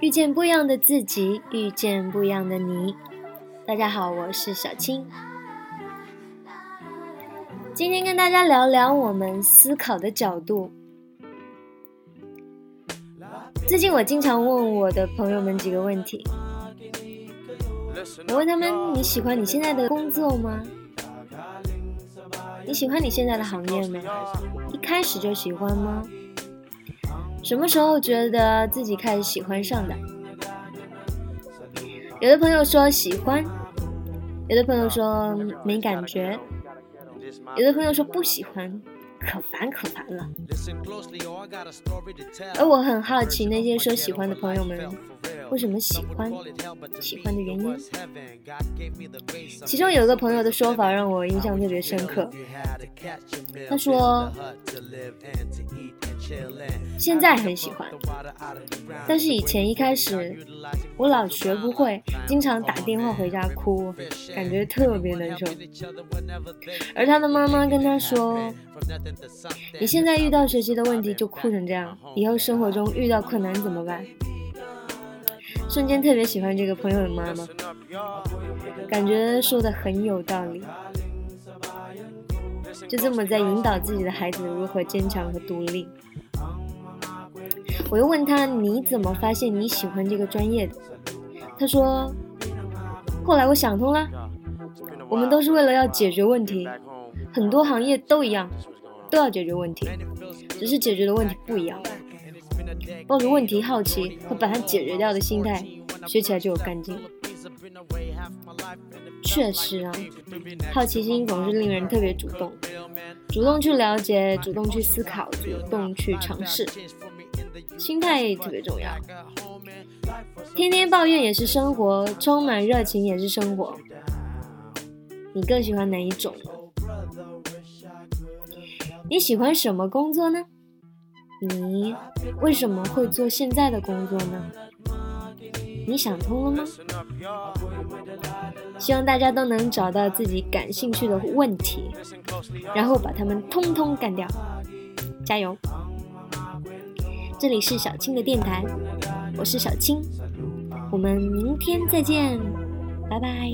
遇见不一样的自己，遇见不一样的你。大家好，我是小青。今天跟大家聊聊我们思考的角度。最近我经常问我的朋友们几个问题。我问他们：你喜欢你现在的工作吗？你喜欢你现在的行业吗？一开始就喜欢吗？什么时候觉得自己开始喜欢上的？有的朋友说喜欢，有的朋友说没感觉，有的朋友说不喜欢，可烦可烦了。而我很好奇那些说喜欢的朋友们。为什么喜欢？喜欢的原因？其中有一个朋友的说法让我印象特别深刻。他说：“现在很喜欢，但是以前一开始我老学不会，经常打电话回家哭，感觉特别难受。”而他的妈妈跟他说：“你现在遇到学习的问题就哭成这样，以后生活中遇到困难怎么办？”瞬间特别喜欢这个朋友的妈妈，感觉说的很有道理。就这么在引导自己的孩子如何坚强和独立。我又问他：“你怎么发现你喜欢这个专业的？”他说：“后来我想通了，我们都是为了要解决问题，很多行业都一样，都要解决问题，只是解决的问题不一样。”抱着问题好奇和把它解决掉的心态，学起来就有干劲。确实啊，好奇心总是令人特别主动，主动去了解，主动去思考，主动去尝试。心态特别重要。天天抱怨也是生活，充满热情也是生活。你更喜欢哪一种？你喜欢什么工作呢？你为什么会做现在的工作呢？你想通了吗？希望大家都能找到自己感兴趣的问题，然后把它们通通干掉。加油！这里是小青的电台，我是小青，我们明天再见，拜拜。